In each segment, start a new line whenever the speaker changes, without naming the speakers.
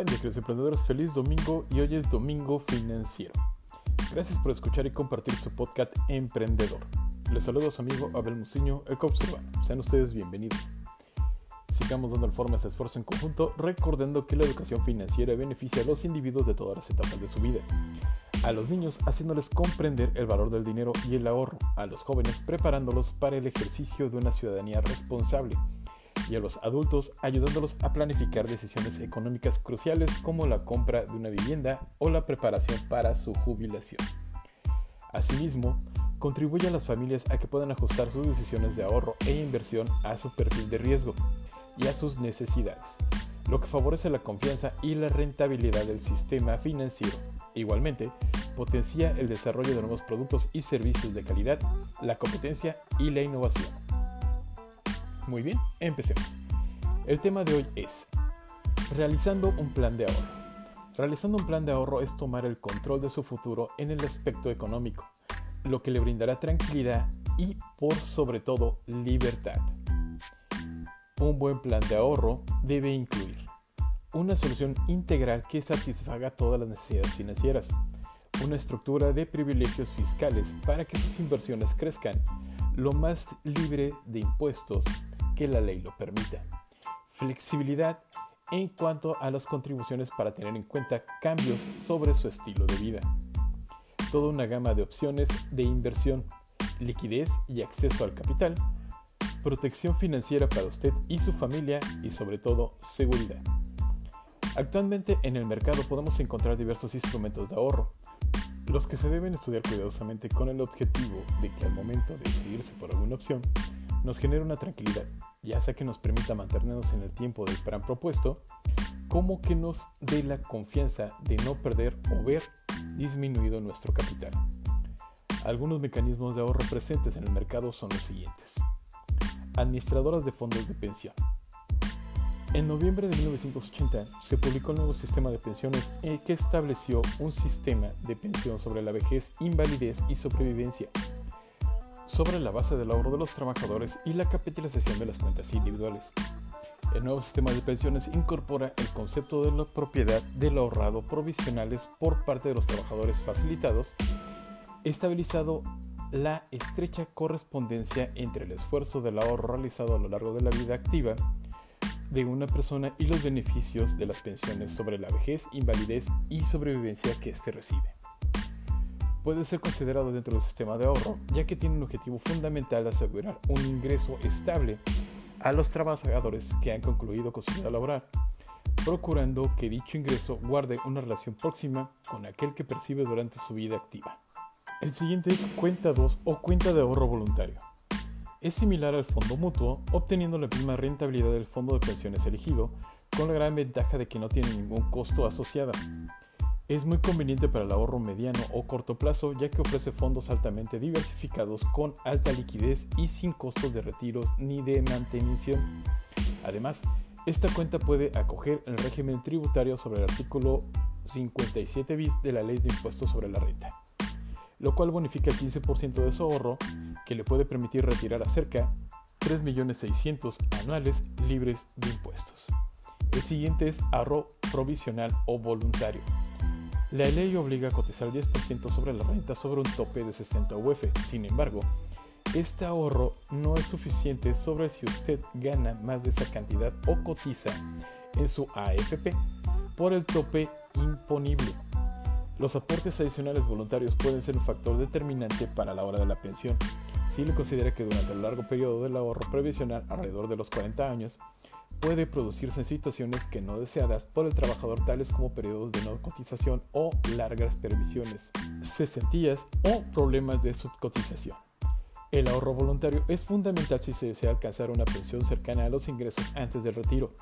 Buen queridos emprendedores. Feliz domingo y hoy es domingo financiero. Gracias por escuchar y compartir su podcast Emprendedor. Les saludo a su amigo Abel Muciño, el urbano. Sean ustedes bienvenidos. Sigamos dando el forma a este esfuerzo en conjunto, recordando que la educación financiera beneficia a los individuos de todas las etapas de su vida. A los niños haciéndoles comprender el valor del dinero y el ahorro. A los jóvenes preparándolos para el ejercicio de una ciudadanía responsable y a los adultos ayudándolos a planificar decisiones económicas cruciales como la compra de una vivienda o la preparación para su jubilación. Asimismo, contribuye a las familias a que puedan ajustar sus decisiones de ahorro e inversión a su perfil de riesgo y a sus necesidades, lo que favorece la confianza y la rentabilidad del sistema financiero. Igualmente, potencia el desarrollo de nuevos productos y servicios de calidad, la competencia y la innovación. Muy bien, empecemos. El tema de hoy es realizando un plan de ahorro. Realizando un plan de ahorro es tomar el control de su futuro en el aspecto económico, lo que le brindará tranquilidad y por sobre todo libertad. Un buen plan de ahorro debe incluir una solución integral que satisfaga todas las necesidades financieras, una estructura de privilegios fiscales para que sus inversiones crezcan lo más libre de impuestos que la ley lo permita. Flexibilidad en cuanto a las contribuciones para tener en cuenta cambios sobre su estilo de vida. Toda una gama de opciones de inversión, liquidez y acceso al capital, protección financiera para usted y su familia y sobre todo seguridad. Actualmente en el mercado podemos encontrar diversos instrumentos de ahorro, los que se deben estudiar cuidadosamente con el objetivo de que al momento de decidirse por alguna opción nos genere una tranquilidad ya sea que nos permita mantenernos en el tiempo del plan propuesto, como que nos dé la confianza de no perder o ver disminuido nuestro capital. Algunos mecanismos de ahorro presentes en el mercado son los siguientes. Administradoras de fondos de pensión. En noviembre de 1980 se publicó el nuevo sistema de pensiones que estableció un sistema de pensión sobre la vejez, invalidez y sobrevivencia sobre la base del ahorro de los trabajadores y la capitalización de las cuentas individuales. El nuevo sistema de pensiones incorpora el concepto de la propiedad del ahorrado provisionales por parte de los trabajadores facilitados, estabilizado la estrecha correspondencia entre el esfuerzo del ahorro realizado a lo largo de la vida activa de una persona y los beneficios de las pensiones sobre la vejez, invalidez y sobrevivencia que éste recibe puede ser considerado dentro del sistema de ahorro, ya que tiene un objetivo fundamental de asegurar un ingreso estable a los trabajadores que han concluido con su vida laboral, procurando que dicho ingreso guarde una relación próxima con aquel que percibe durante su vida activa. El siguiente es cuenta 2 o cuenta de ahorro voluntario. Es similar al fondo mutuo, obteniendo la misma rentabilidad del fondo de pensiones elegido, con la gran ventaja de que no tiene ningún costo asociado. Es muy conveniente para el ahorro mediano o corto plazo ya que ofrece fondos altamente diversificados con alta liquidez y sin costos de retiros ni de mantenimiento. Además, esta cuenta puede acoger el régimen tributario sobre el artículo 57 bis de la Ley de Impuestos sobre la Renta, lo cual bonifica el 15% de su ahorro que le puede permitir retirar a cerca 3.600.000 anuales libres de impuestos. El siguiente es ahorro provisional o voluntario. La ley obliga a cotizar 10% sobre la renta sobre un tope de 60 UF. Sin embargo, este ahorro no es suficiente sobre si usted gana más de esa cantidad o cotiza en su AFP por el tope imponible. Los aportes adicionales voluntarios pueden ser un factor determinante para la hora de la pensión. Si le considera que durante el largo periodo del ahorro previsional, alrededor de los 40 años, puede producirse en situaciones que no deseadas por el trabajador tales como periodos de no cotización o largas previsiones, cesantías o problemas de subcotización. El ahorro voluntario es fundamental si se desea alcanzar una pensión cercana a los ingresos antes del retiro.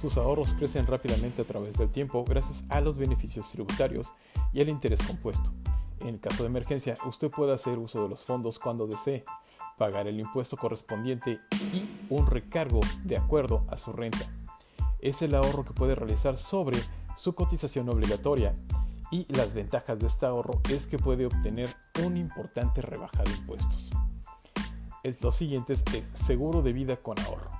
Sus ahorros crecen rápidamente a través del tiempo gracias a los beneficios tributarios y al interés compuesto. En caso de emergencia, usted puede hacer uso de los fondos cuando desee, pagar el impuesto correspondiente y un recargo de acuerdo a su renta. Es el ahorro que puede realizar sobre su cotización obligatoria y las ventajas de este ahorro es que puede obtener una importante rebaja de impuestos. Lo siguiente es seguro de vida con ahorro.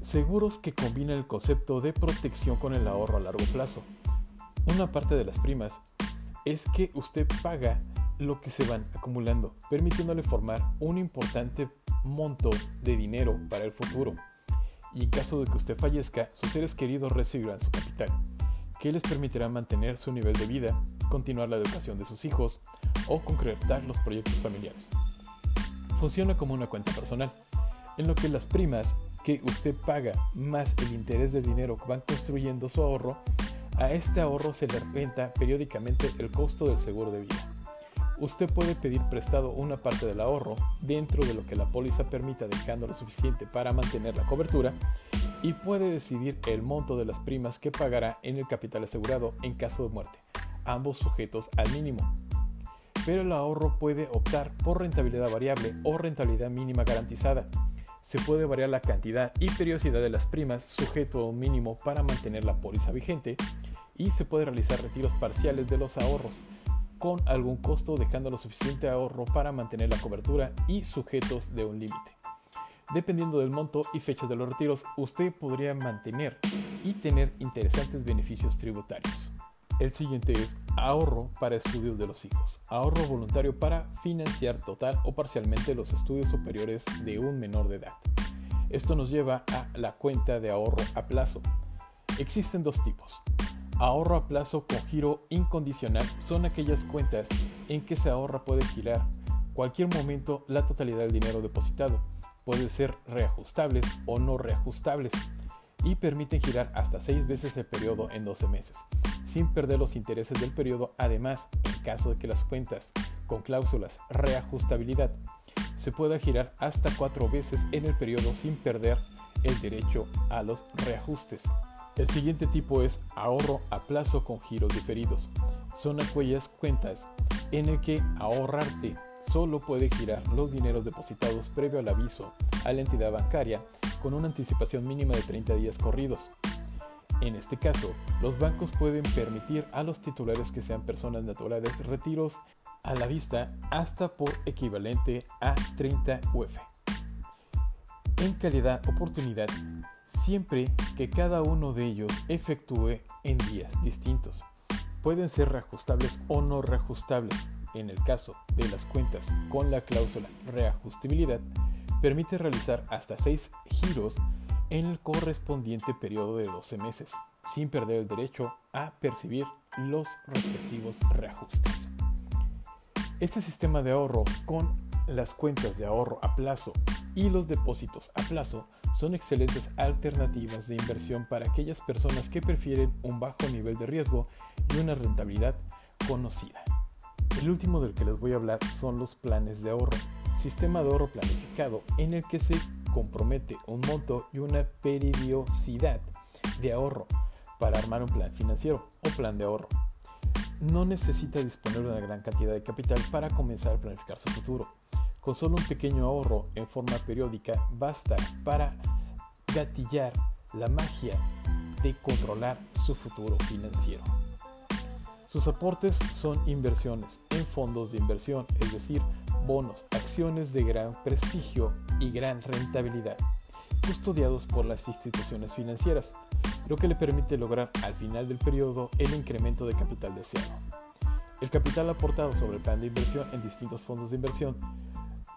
Seguros que combinan el concepto de protección con el ahorro a largo plazo. Una parte de las primas es que usted paga lo que se van acumulando, permitiéndole formar un importante monto de dinero para el futuro. Y en caso de que usted fallezca, sus seres queridos recibirán su capital, que les permitirá mantener su nivel de vida, continuar la educación de sus hijos o concretar los proyectos familiares. Funciona como una cuenta personal, en lo que las primas que usted paga más el interés del dinero que van construyendo su ahorro, a este ahorro se le renta periódicamente el costo del seguro de vida usted puede pedir prestado una parte del ahorro dentro de lo que la póliza permita dejando lo suficiente para mantener la cobertura y puede decidir el monto de las primas que pagará en el capital asegurado en caso de muerte, ambos sujetos al mínimo. Pero el ahorro puede optar por rentabilidad variable o rentabilidad mínima garantizada. Se puede variar la cantidad y periodicidad de las primas sujeto a un mínimo para mantener la póliza vigente y se puede realizar retiros parciales de los ahorros con algún costo dejando lo suficiente ahorro para mantener la cobertura y sujetos de un límite. Dependiendo del monto y fecha de los retiros, usted podría mantener y tener interesantes beneficios tributarios. El siguiente es ahorro para estudios de los hijos. Ahorro voluntario para financiar total o parcialmente los estudios superiores de un menor de edad. Esto nos lleva a la cuenta de ahorro a plazo. Existen dos tipos. Ahorro a plazo con giro incondicional son aquellas cuentas en que se ahorra puede girar cualquier momento la totalidad del dinero depositado. Puede ser reajustables o no reajustables y permiten girar hasta 6 veces el periodo en 12 meses, sin perder los intereses del periodo. Además, en caso de que las cuentas con cláusulas reajustabilidad se pueda girar hasta 4 veces en el periodo sin perder el derecho a los reajustes. El siguiente tipo es ahorro a plazo con giros diferidos. Son aquellas cuentas en el que ahorrarte solo puede girar los dineros depositados previo al aviso a la entidad bancaria con una anticipación mínima de 30 días corridos. En este caso, los bancos pueden permitir a los titulares que sean personas naturales retiros a la vista hasta por equivalente a 30 UF. En calidad oportunidad, siempre que cada uno de ellos efectúe en días distintos. Pueden ser reajustables o no reajustables. En el caso de las cuentas con la cláusula reajustabilidad, permite realizar hasta 6 giros en el correspondiente periodo de 12 meses, sin perder el derecho a percibir los respectivos reajustes. Este sistema de ahorro con las cuentas de ahorro a plazo y los depósitos a plazo son excelentes alternativas de inversión para aquellas personas que prefieren un bajo nivel de riesgo y una rentabilidad conocida. El último del que les voy a hablar son los planes de ahorro, sistema de ahorro planificado en el que se compromete un monto y una periodicidad de ahorro para armar un plan financiero o plan de ahorro. No necesita disponer de una gran cantidad de capital para comenzar a planificar su futuro con solo un pequeño ahorro en forma periódica basta para gatillar la magia de controlar su futuro financiero. Sus aportes son inversiones en fondos de inversión, es decir, bonos, acciones de gran prestigio y gran rentabilidad, custodiados por las instituciones financieras, lo que le permite lograr al final del periodo el incremento de capital deseado. El capital aportado sobre el plan de inversión en distintos fondos de inversión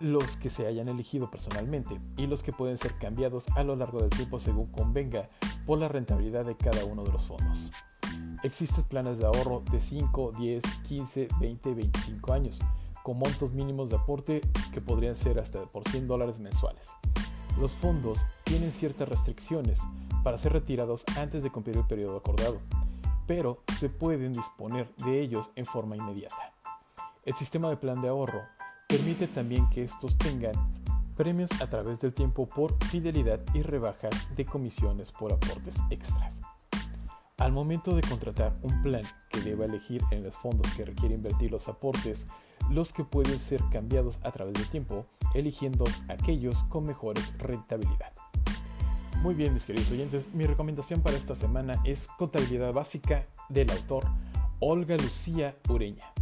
los que se hayan elegido personalmente y los que pueden ser cambiados a lo largo del tiempo según convenga por la rentabilidad de cada uno de los fondos. Existen planes de ahorro de 5, 10, 15, 20, 25 años, con montos mínimos de aporte que podrían ser hasta por 100 dólares mensuales. Los fondos tienen ciertas restricciones para ser retirados antes de cumplir el periodo acordado, pero se pueden disponer de ellos en forma inmediata. El sistema de plan de ahorro permite también que estos tengan premios a través del tiempo por fidelidad y rebajas de comisiones por aportes extras. Al momento de contratar un plan que deba elegir en los fondos que requiere invertir los aportes, los que pueden ser cambiados a través del tiempo, eligiendo aquellos con mejores rentabilidad. Muy bien, mis queridos oyentes, mi recomendación para esta semana es Contabilidad Básica del autor Olga Lucía Ureña.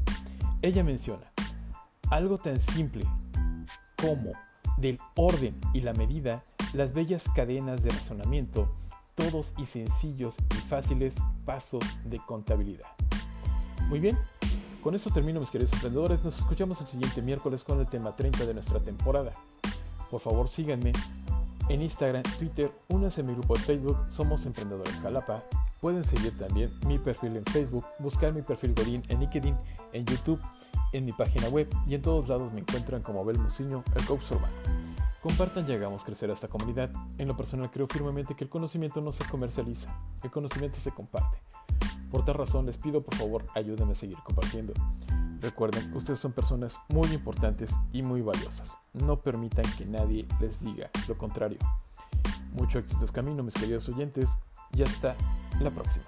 Ella menciona, algo tan simple como del orden y la medida las bellas cadenas de razonamiento, todos y sencillos y fáciles pasos de contabilidad. Muy bien, con esto termino mis queridos emprendedores, nos escuchamos el siguiente miércoles con el tema 30 de nuestra temporada. Por favor síganme en Instagram, Twitter, únanse a mi grupo de Facebook, Somos Emprendedores Jalapa. Pueden seguir también mi perfil en Facebook, buscar mi perfil Godín en LinkedIn, en YouTube, en mi página web y en todos lados me encuentran como Abel Musiño, el coach urbano. Compartan y hagamos crecer a esta comunidad. En lo personal creo firmemente que el conocimiento no se comercializa, el conocimiento se comparte. Por tal razón les pido por favor ayúdenme a seguir compartiendo. Recuerden, ustedes son personas muy importantes y muy valiosas. No permitan que nadie les diga lo contrario. Mucho éxito camino, mis queridos oyentes, y hasta la próxima.